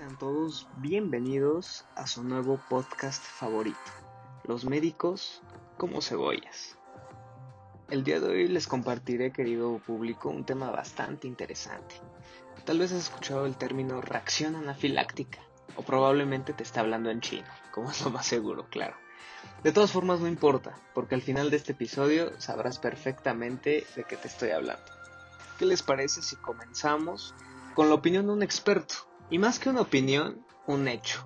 Sean todos bienvenidos a su nuevo podcast favorito, Los médicos como cebollas. El día de hoy les compartiré, querido público, un tema bastante interesante. Tal vez has escuchado el término reacción anafiláctica, o probablemente te está hablando en chino, como es lo más seguro, claro. De todas formas no importa, porque al final de este episodio sabrás perfectamente de qué te estoy hablando. ¿Qué les parece si comenzamos con la opinión de un experto? Y más que una opinión, un hecho.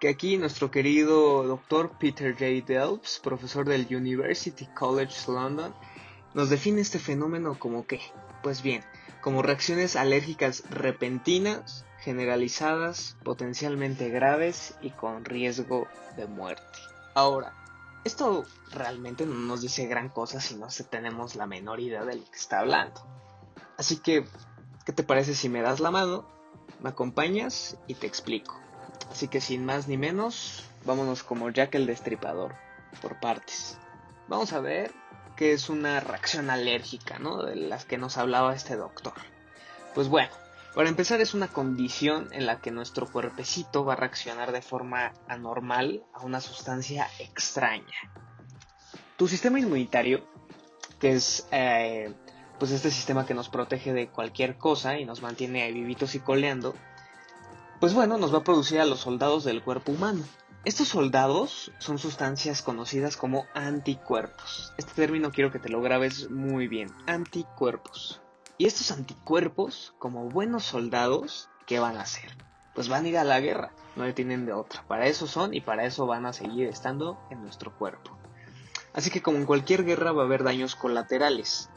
Que aquí nuestro querido doctor Peter J. Delps, profesor del University College London, nos define este fenómeno como qué. Pues bien, como reacciones alérgicas repentinas, generalizadas, potencialmente graves y con riesgo de muerte. Ahora, esto realmente no nos dice gran cosa si no tenemos la menor idea de lo que está hablando. Así que, ¿qué te parece si me das la mano, me acompañas y te explico? Así que sin más ni menos, vámonos como Jack el Destripador, por partes. Vamos a ver qué es una reacción alérgica, ¿no? De las que nos hablaba este doctor. Pues bueno, para empezar es una condición en la que nuestro cuerpecito va a reaccionar de forma anormal a una sustancia extraña. Tu sistema inmunitario, que es eh, pues este sistema que nos protege de cualquier cosa y nos mantiene ahí vivitos y coleando, pues bueno, nos va a producir a los soldados del cuerpo humano. Estos soldados son sustancias conocidas como anticuerpos. Este término quiero que te lo grabes muy bien, anticuerpos. Y estos anticuerpos, como buenos soldados, ¿qué van a hacer? Pues van a ir a la guerra, no le tienen de otra. Para eso son y para eso van a seguir estando en nuestro cuerpo. Así que como en cualquier guerra va a haber daños colaterales.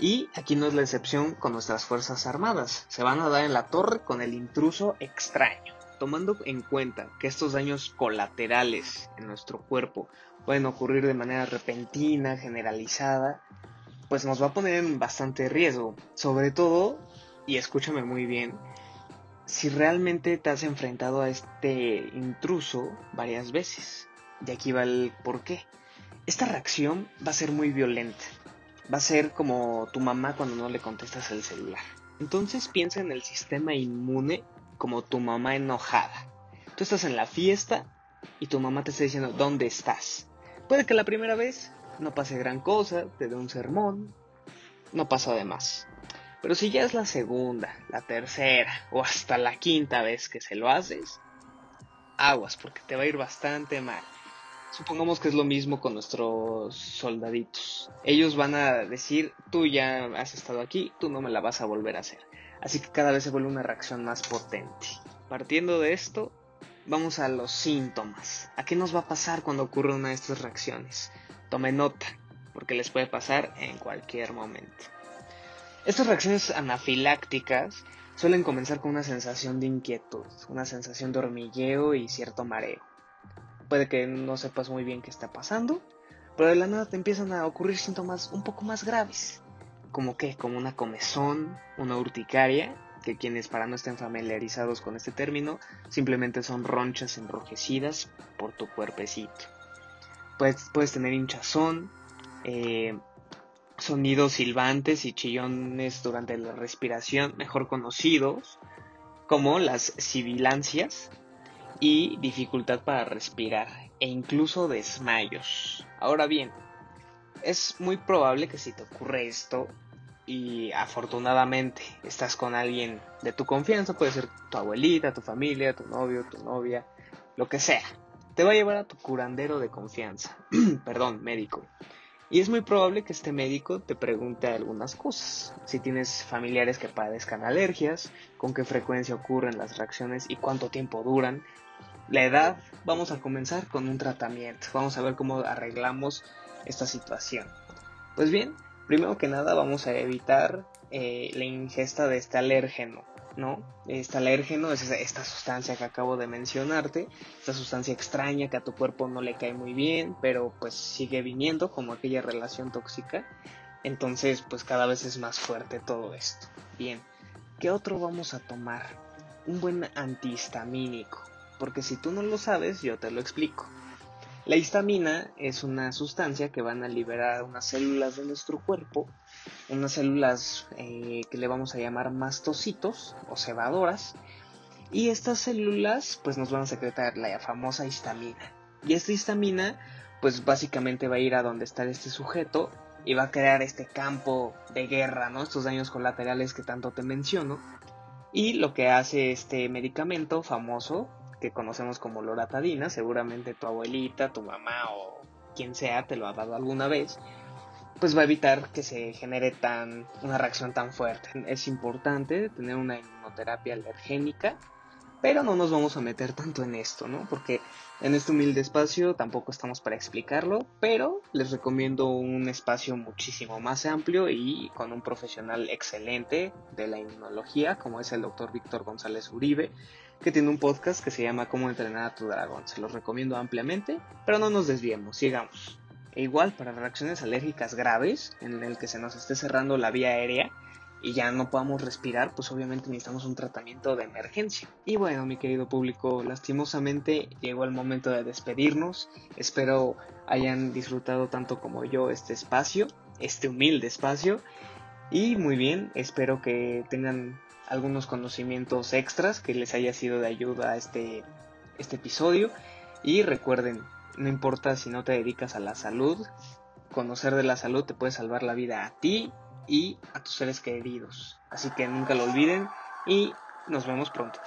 Y aquí no es la excepción con nuestras Fuerzas Armadas. Se van a dar en la torre con el intruso extraño. Tomando en cuenta que estos daños colaterales en nuestro cuerpo pueden ocurrir de manera repentina, generalizada, pues nos va a poner en bastante riesgo. Sobre todo, y escúchame muy bien, si realmente te has enfrentado a este intruso varias veces. Y aquí va el por qué. Esta reacción va a ser muy violenta va a ser como tu mamá cuando no le contestas el celular. Entonces piensa en el sistema inmune como tu mamá enojada. Tú estás en la fiesta y tu mamá te está diciendo dónde estás. Puede que la primera vez no pase gran cosa, te dé un sermón, no pasa de más. Pero si ya es la segunda, la tercera o hasta la quinta vez que se lo haces, aguas porque te va a ir bastante mal. Supongamos que es lo mismo con nuestros soldaditos. Ellos van a decir, tú ya has estado aquí, tú no me la vas a volver a hacer. Así que cada vez se vuelve una reacción más potente. Partiendo de esto, vamos a los síntomas. ¿A qué nos va a pasar cuando ocurre una de estas reacciones? Tome nota, porque les puede pasar en cualquier momento. Estas reacciones anafilácticas suelen comenzar con una sensación de inquietud, una sensación de hormigueo y cierto mareo puede que no sepas muy bien qué está pasando, pero de la nada te empiezan a ocurrir síntomas un poco más graves, como que, como una comezón, una urticaria, que quienes para no estén familiarizados con este término, simplemente son ronchas enrojecidas por tu cuerpecito. Puedes, puedes tener hinchazón, eh, sonidos silbantes y chillones durante la respiración, mejor conocidos como las sibilancias, y dificultad para respirar e incluso desmayos. Ahora bien, es muy probable que si te ocurre esto y afortunadamente estás con alguien de tu confianza, puede ser tu abuelita, tu familia, tu novio, tu novia, lo que sea, te va a llevar a tu curandero de confianza, perdón, médico. Y es muy probable que este médico te pregunte algunas cosas. Si tienes familiares que padezcan alergias, con qué frecuencia ocurren las reacciones y cuánto tiempo duran, la edad, vamos a comenzar con un tratamiento. Vamos a ver cómo arreglamos esta situación. Pues bien, primero que nada vamos a evitar eh, la ingesta de este alérgeno, ¿no? Este alérgeno es esta sustancia que acabo de mencionarte, esta sustancia extraña que a tu cuerpo no le cae muy bien, pero pues sigue viniendo como aquella relación tóxica. Entonces, pues cada vez es más fuerte todo esto. Bien, ¿qué otro vamos a tomar? Un buen antihistamínico porque si tú no lo sabes, yo te lo explico. La histamina es una sustancia que van a liberar unas células de nuestro cuerpo, unas células eh, que le vamos a llamar mastocitos o cebadoras, Y estas células pues nos van a secretar la famosa histamina. Y esta histamina pues básicamente va a ir a donde está este sujeto y va a crear este campo de guerra. Estos daños colaterales que tanto te menciono. Y lo que hace este medicamento famoso, que conocemos como loratadina, seguramente tu abuelita, tu mamá o quien sea te lo ha dado alguna vez, pues va a evitar que se genere tan una reacción tan fuerte. Es importante tener una inmunoterapia alergénica, pero no nos vamos a meter tanto en esto, ¿no? Porque en este humilde espacio tampoco estamos para explicarlo, pero les recomiendo un espacio muchísimo más amplio y con un profesional excelente de la inmunología, como es el doctor Víctor González Uribe, que tiene un podcast que se llama Cómo entrenar a tu dragón. Se los recomiendo ampliamente, pero no nos desviemos, sigamos. E igual para reacciones alérgicas graves, en el que se nos esté cerrando la vía aérea y ya no podamos respirar, pues obviamente necesitamos un tratamiento de emergencia. Y bueno, mi querido público, lastimosamente llegó el momento de despedirnos. Espero hayan disfrutado tanto como yo este espacio, este humilde espacio. Y muy bien, espero que tengan algunos conocimientos extras que les haya sido de ayuda a este, este episodio. Y recuerden, no importa si no te dedicas a la salud, conocer de la salud te puede salvar la vida a ti y a tus seres queridos. Así que nunca lo olviden y nos vemos pronto.